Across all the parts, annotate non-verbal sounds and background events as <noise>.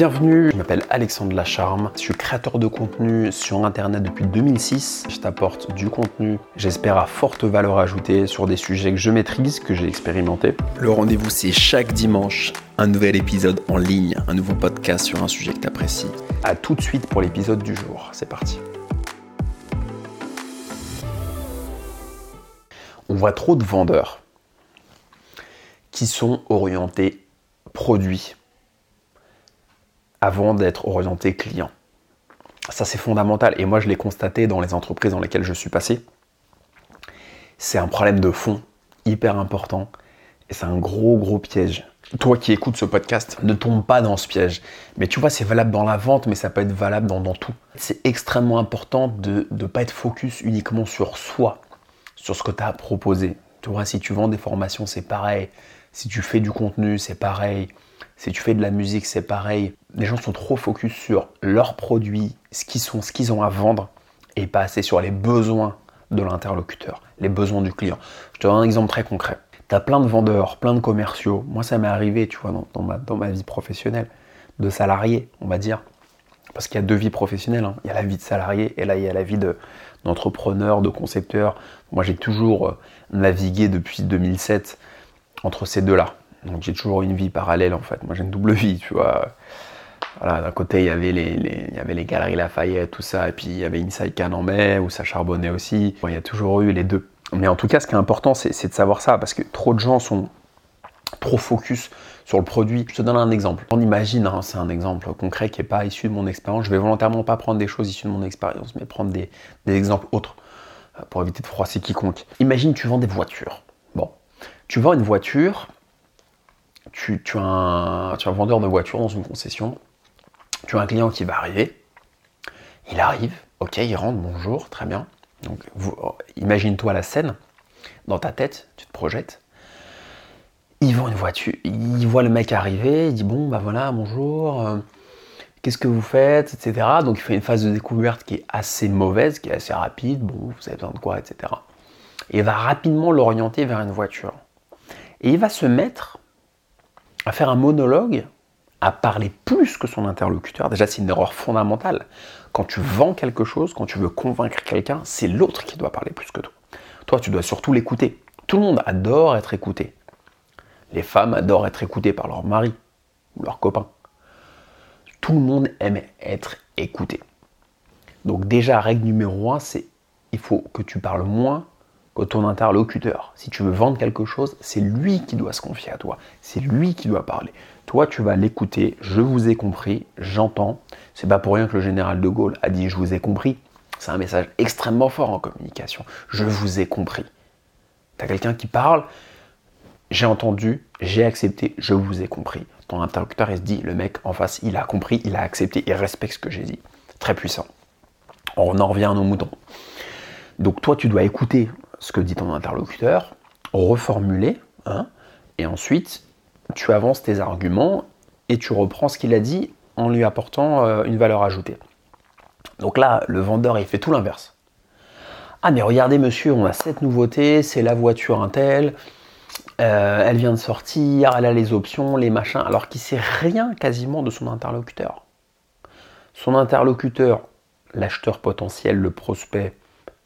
Bienvenue, je m'appelle Alexandre Lacharme, je suis créateur de contenu sur internet depuis 2006. Je t'apporte du contenu, j'espère à forte valeur ajoutée sur des sujets que je maîtrise, que j'ai expérimenté. Le rendez-vous c'est chaque dimanche, un nouvel épisode en ligne, un nouveau podcast sur un sujet que tu apprécies. A tout de suite pour l'épisode du jour, c'est parti. On voit trop de vendeurs qui sont orientés produits avant d'être orientés clients. Ça c'est fondamental et moi je l'ai constaté dans les entreprises dans lesquelles je suis passé. C'est un problème de fond hyper important et c'est un gros gros piège. Toi qui écoutes ce podcast, ne tombe pas dans ce piège. Mais tu vois, c'est valable dans la vente, mais ça peut être valable dans, dans tout. C'est extrêmement important de ne pas être focus uniquement sur soi, sur ce que tu as proposé. Tu vois, si tu vends des formations, c'est pareil. Si tu fais du contenu, c'est pareil. Si tu fais de la musique, c'est pareil. Les gens sont trop focus sur leurs produits, ce qu'ils sont, ont à vendre, et pas assez sur les besoins de l'interlocuteur, les besoins du client. Je te donne un exemple très concret. Tu as plein de vendeurs, plein de commerciaux. Moi, ça m'est arrivé, tu vois, dans, ma, vie professionnelle, de salarié, on va dire. Parce qu'il y a deux vies professionnelles. Hein. Il y a la vie de salarié et là, il y a la vie d'entrepreneur, de, concepteur. Moi, j'ai toujours euh, navigué depuis 2007 entre ces deux-là. Donc j'ai toujours une vie parallèle en fait. Moi j'ai une double vie, tu vois. D'un côté il y avait les, il y avait les galeries Lafayette, tout ça, et puis il y avait Inside mai où ça charbonnait aussi. il y a toujours eu les deux. Mais en tout cas, ce qui est important, c'est de savoir ça, parce que trop de gens sont trop focus sur le produit. Je te donne un exemple. On imagine, hein, c'est un exemple concret qui n'est pas issu de mon expérience. Je vais volontairement pas prendre des choses issues de mon expérience, mais prendre des, des exemples autres euh, pour éviter de froisser quiconque. Imagine, tu vends des voitures. Bon, tu vends une voiture, tu, as un, vendeur de voitures dans une concession, tu as un client qui va arriver, il arrive, ok, il rentre, bonjour, très bien. Donc imagine-toi la scène, dans ta tête, tu te projettes. Il vend une voiture, il voit le mec arriver, il dit bon bah voilà, bonjour, euh, qu'est-ce que vous faites, etc. Donc il fait une phase de découverte qui est assez mauvaise, qui est assez rapide, bon, vous avez besoin de quoi, etc. Et il va rapidement l'orienter vers une voiture. Et il va se mettre à faire un monologue, parler plus que son interlocuteur. Déjà, c'est une erreur fondamentale. Quand tu vends quelque chose, quand tu veux convaincre quelqu'un, c'est l'autre qui doit parler plus que toi. Toi, tu dois surtout l'écouter. Tout le monde adore être écouté. Les femmes adorent être écoutées par leur mari ou leur copain. Tout le monde aime être écouté. Donc déjà, règle numéro un, c'est il faut que tu parles moins ton interlocuteur. Si tu veux vendre quelque chose, c'est lui qui doit se confier à toi. C'est lui qui doit parler. Toi, tu vas l'écouter. Je vous ai compris. J'entends. C'est pas pour rien que le général de Gaulle a dit je vous ai compris. C'est un message extrêmement fort en communication. Je vous ai compris. Tu as quelqu'un qui parle? J'ai entendu, j'ai accepté, je vous ai compris. Ton interlocuteur, il se dit, le mec en face, il a compris, il a accepté, il respecte ce que j'ai dit. Très puissant. On en revient à nos moutons. Donc toi, tu dois écouter ce que dit ton interlocuteur, reformuler, hein, et ensuite tu avances tes arguments et tu reprends ce qu'il a dit en lui apportant euh, une valeur ajoutée. Donc là, le vendeur, il fait tout l'inverse. Ah mais regardez monsieur, on a cette nouveauté, c'est la voiture Intel, euh, elle vient de sortir, elle a les options, les machins, alors qu'il sait rien quasiment de son interlocuteur. Son interlocuteur, l'acheteur potentiel, le prospect,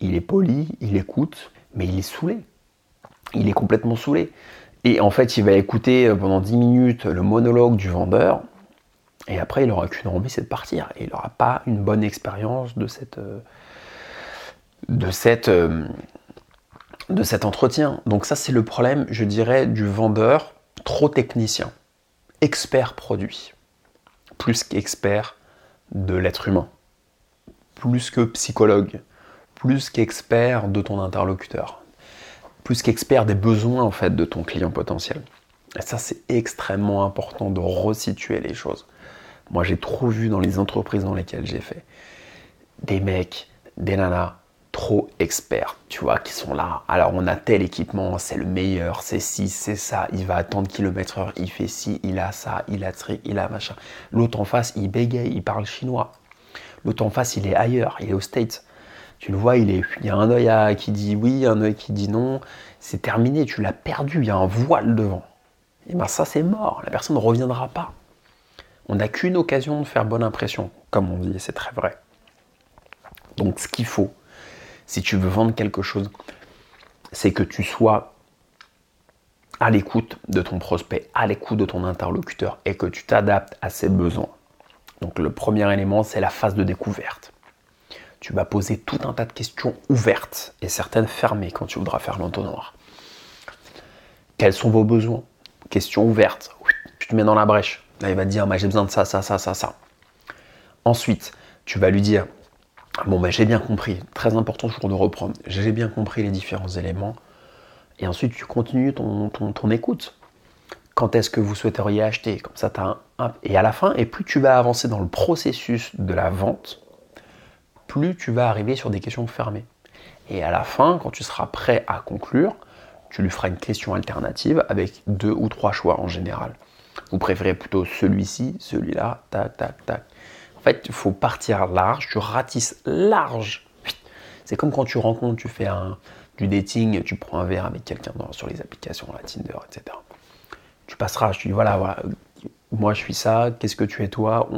il est poli, il écoute, mais il est saoulé. Il est complètement saoulé. Et en fait, il va écouter euh, pendant 10 minutes le monologue du vendeur, et après, il n'aura qu'une envie, c'est de partir. Et il n'aura pas une bonne expérience de, euh, euh, de cet entretien. Donc ça, c'est le problème, je dirais, du vendeur trop technicien. Expert produit, plus qu'expert de l'être humain, plus que psychologue, plus qu'expert de ton interlocuteur, plus qu'expert des besoins en fait de ton client potentiel. Et ça, c'est extrêmement important de resituer les choses. Moi, j'ai trop vu dans les entreprises dans lesquelles j'ai fait des mecs, des nanas trop experts, tu vois, qui sont là. Alors, on a tel équipement, c'est le meilleur, c'est ci, c'est ça, il va attendre kilomètre heure, il fait ci, il a ça, il a truc, il a machin. L'autre en face, il bégaye, il parle chinois. L'autre en face, il est ailleurs, il est aux States. Tu le vois, il, y a un œil qui dit oui, un œil qui dit non. C'est terminé, tu l'as perdu, il y a un voile devant. Et bien ça, c'est mort, la personne ne reviendra pas. On n'a qu'une occasion de faire bonne impression, comme on dit, c'est très vrai. Donc ce qu'il faut, si tu veux vendre quelque chose, c'est que tu sois à l'écoute de ton prospect, à l'écoute de ton interlocuteur et que tu t'adaptes à ses besoins. Donc le premier élément, c'est la phase de découverte. Tu vas poser tout un tas de questions ouvertes et certaines fermées quand tu voudras faire l'entonnoir. Quels sont vos besoins? Questions ouvertes. Tu te mets dans la brèche. Là, il va te dire, j'ai besoin de ça, ça, ça, ça, ça. Ensuite, tu vas lui dire, bon, ben, j'ai bien compris. Très important toujours de reprendre. J'ai bien compris les différents éléments. Et ensuite, tu continues ton, ton, écoute. Quand est-ce que vous souhaiteriez acheter? Comme ça, tu as un, Et à la fin, et plus tu vas avancer dans le processus de la vente, plus tu vas arriver sur des questions fermées. Et à la fin, quand tu seras prêt à conclure, tu lui feras une question alternative avec deux ou trois choix en général. Vous préférez plutôt celui-ci, celui-là, tac, tac, tac. En fait, il faut partir large, tu ratisses large. C'est comme quand tu rencontres, tu fais du dating, tu prends un verre avec quelqu'un sur les applications, la Tinder, etc. Tu passeras, tu dis voilà, voilà, moi je suis ça, qu'est-ce que tu es toi?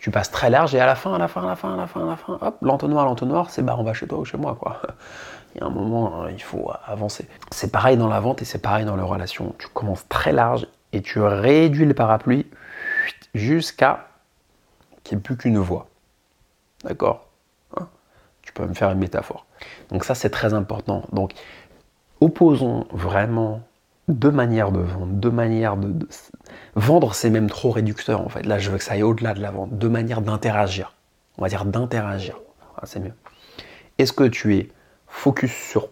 Tu passes très large et à la fin, à la fin, à la fin, à la fin, à la fin, hop, l'entonnoir, l'entonnoir, c'est bah on va chez toi ou chez moi quoi. <laughs> Il y a un moment, hein, il faut avancer. C'est pareil dans la vente et c'est pareil dans les relations. Tu commences très large et tu réduis le parapluie jusqu'à qu'il n'y ait plus qu'une voix. D'accord? Hein? Tu peux me faire une métaphore. Donc ça, c'est très important. Donc, opposons vraiment deux manières de vendre, deux manières de, vendre, c'est même trop réducteur en fait. Là, je veux que ça aille au-delà de la vente, deux manières d'interagir. On va dire d'interagir. C'est mieux. Est-ce que tu es focus sur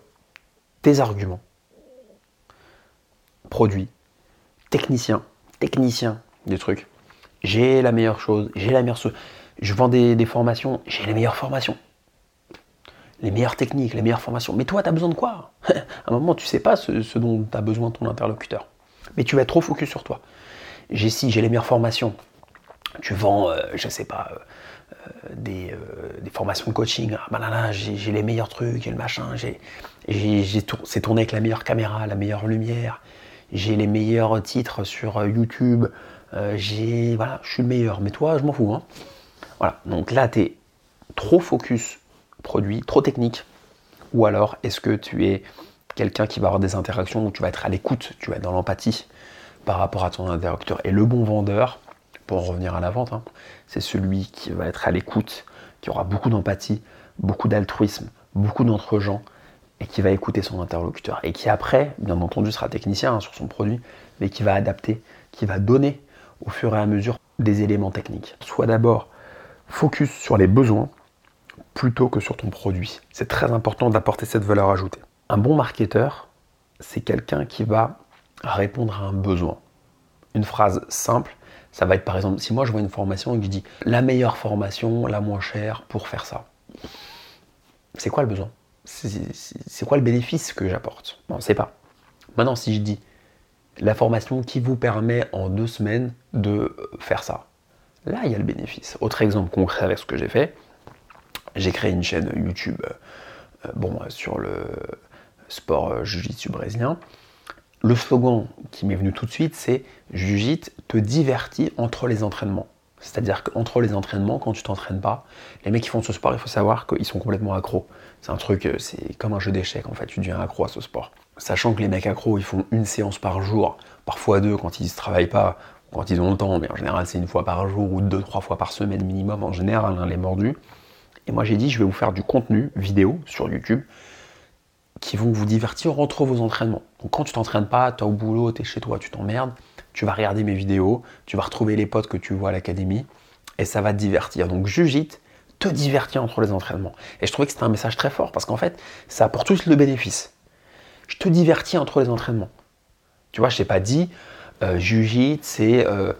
tes arguments, produits, technicien, technicien des trucs. J'ai la meilleure chose, j'ai la meilleure chose. Je vends des, des formations, j'ai les meilleures formations les meilleures techniques, les meilleures formations. Mais toi, tu as besoin de quoi? <laughs> À un moment, tu sais pas ce, dont tu as besoin ton interlocuteur. Mais tu vas être trop focus sur toi. J'ai si, j'ai les meilleures formations. Tu vends, je euh, je sais pas, euh, euh, des, formations de coaching. Ah, bah j'ai les meilleurs trucs, et le machin. C'est tourné avec la meilleure caméra, la meilleure lumière. J'ai les meilleurs titres sur YouTube. j'ai, voilà, je suis le meilleur. Mais toi, je m'en fous. Hein. Voilà. Donc là, tu es trop focus produit trop technique Ou alors est-ce que tu es quelqu'un qui va avoir des interactions où tu vas être à l'écoute, tu vas être dans l'empathie par rapport à ton interlocuteur Et le bon vendeur, pour revenir à la vente, hein, c'est celui qui va être à l'écoute, qui aura beaucoup d'empathie, beaucoup d'altruisme, beaucoup d'entre-gens et qui va écouter son interlocuteur et qui après, bien entendu, sera technicien hein, sur son produit, mais qui va adapter, qui va donner au fur et à mesure des éléments techniques. Soit d'abord focus sur les besoins plutôt que sur ton produit. C'est très important d'apporter cette valeur ajoutée. Un bon marketeur, c'est quelqu'un qui va répondre à un besoin. Une phrase simple, ça va être par exemple, si moi je vois une formation et que je dis la meilleure formation, la moins chère pour faire ça. C'est quoi le besoin? C'est quoi le bénéfice que j'apporte? On ne sait pas. Maintenant, si je dis la formation qui vous permet en deux semaines de faire ça, là il y a le bénéfice. Autre exemple concret avec ce que j'ai fait, j'ai créé une chaîne YouTube euh, bon, sur le sport euh, jiu-jitsu brésilien. Le slogan qui m'est venu tout de suite, c'est Jiu-jitsu te divertit entre les entraînements. C'est-à-dire qu'entre les entraînements, quand tu t'entraînes pas, les mecs qui font ce sport, il faut savoir qu'ils sont complètement accros. C'est un truc, euh, c'est comme un jeu d'échecs en fait, tu deviens accro à ce sport. Sachant que les mecs accros, ils font une séance par jour, parfois deux quand ils ne travaillent pas, quand ils ont le temps, mais en général c'est une fois par jour ou deux, trois fois par semaine minimum en général, hein, les mordus. Et moi j'ai dit, je vais vous faire du contenu vidéo sur YouTube qui vont vous divertir entre vos entraînements. Donc quand tu t'entraînes pas, tu es au boulot, tu es chez toi, tu t'emmerdes, tu vas regarder mes vidéos, tu vas retrouver les potes que tu vois à l'académie et ça va te divertir. Donc Jujit te divertir entre les entraînements. Et je trouvais que c'était un message très fort parce qu'en fait, ça apporte tous le bénéfice. Je te divertis entre les entraînements. Tu vois, je t'ai pas dit, euh, c'est euh,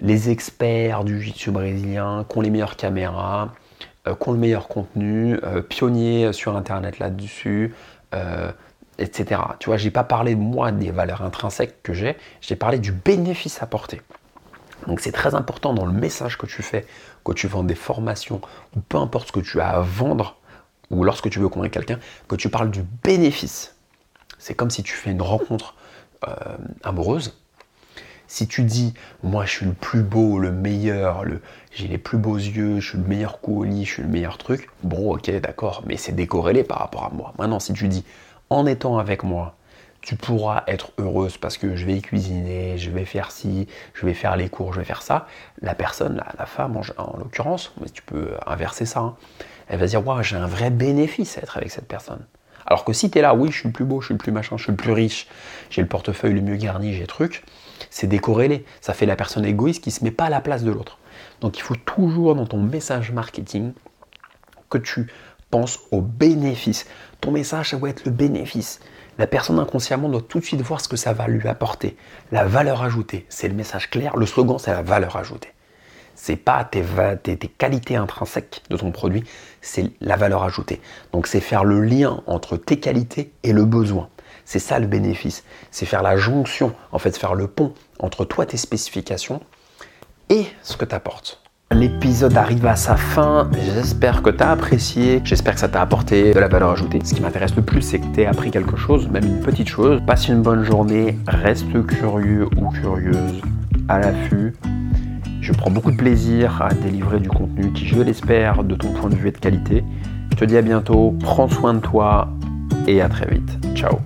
les experts du jiu-jitsu brésilien qui ont les meilleures caméras, qui ont le meilleur contenu, euh, pionniers sur Internet là-dessus, euh, etc. Tu vois, j'ai pas parlé moi des valeurs intrinsèques que j'ai, j'ai parlé du bénéfice apporté. Donc c'est très important dans le message que tu fais, que tu vends des formations, ou peu importe ce que tu as à vendre, ou lorsque tu veux convaincre quelqu'un, que tu parles du bénéfice. C'est comme si tu fais une rencontre amoureuse. Si tu dis, moi je suis le plus beau, le meilleur, le, j'ai les plus beaux yeux, je suis le meilleur coup au lit, je suis le meilleur truc, bon ok d'accord, mais c'est décorrélé par rapport à moi. Maintenant si tu dis, en étant avec moi, tu pourras être heureuse parce que je vais cuisiner, je vais faire ci, je vais faire les cours, je vais faire ça, la personne, la, femme en, l'occurrence, mais tu peux inverser ça, hein, elle va dire, waouh, j'ai un vrai bénéfice à être avec cette personne. Alors que si tu es là, oui, je suis le plus beau, je suis le plus machin, je suis le plus riche, j'ai le portefeuille le mieux garni, j'ai truc, c'est décorrélé. Ça fait la personne égoïste qui ne se met pas à la place de l'autre. Donc il faut toujours dans ton message marketing que tu penses au bénéfice. Ton message, ça doit être le bénéfice. La personne inconsciemment doit tout de suite voir ce que ça va lui apporter. La valeur ajoutée, c'est le message clair. Le slogan, c'est la valeur ajoutée c'est pas tes, tes, qualités intrinsèques de ton produit, c'est la valeur ajoutée. Donc c'est faire le lien entre tes qualités et le besoin. C'est ça le bénéfice. C'est faire la jonction, en fait, faire le pont entre toi, tes spécifications et ce que tu apportes. L'épisode arrive à sa fin. J'espère que tu as apprécié. J'espère que ça t'a apporté de la valeur ajoutée. Ce qui m'intéresse le plus, c'est que tu appris quelque chose, même une petite chose. Passe une bonne journée. Reste curieux ou curieuse à l'affût. Je prends beaucoup de plaisir à délivrer du contenu qui, je l'espère, de ton point de vue est de qualité. Je te dis à bientôt, prends soin de toi et à très vite. Ciao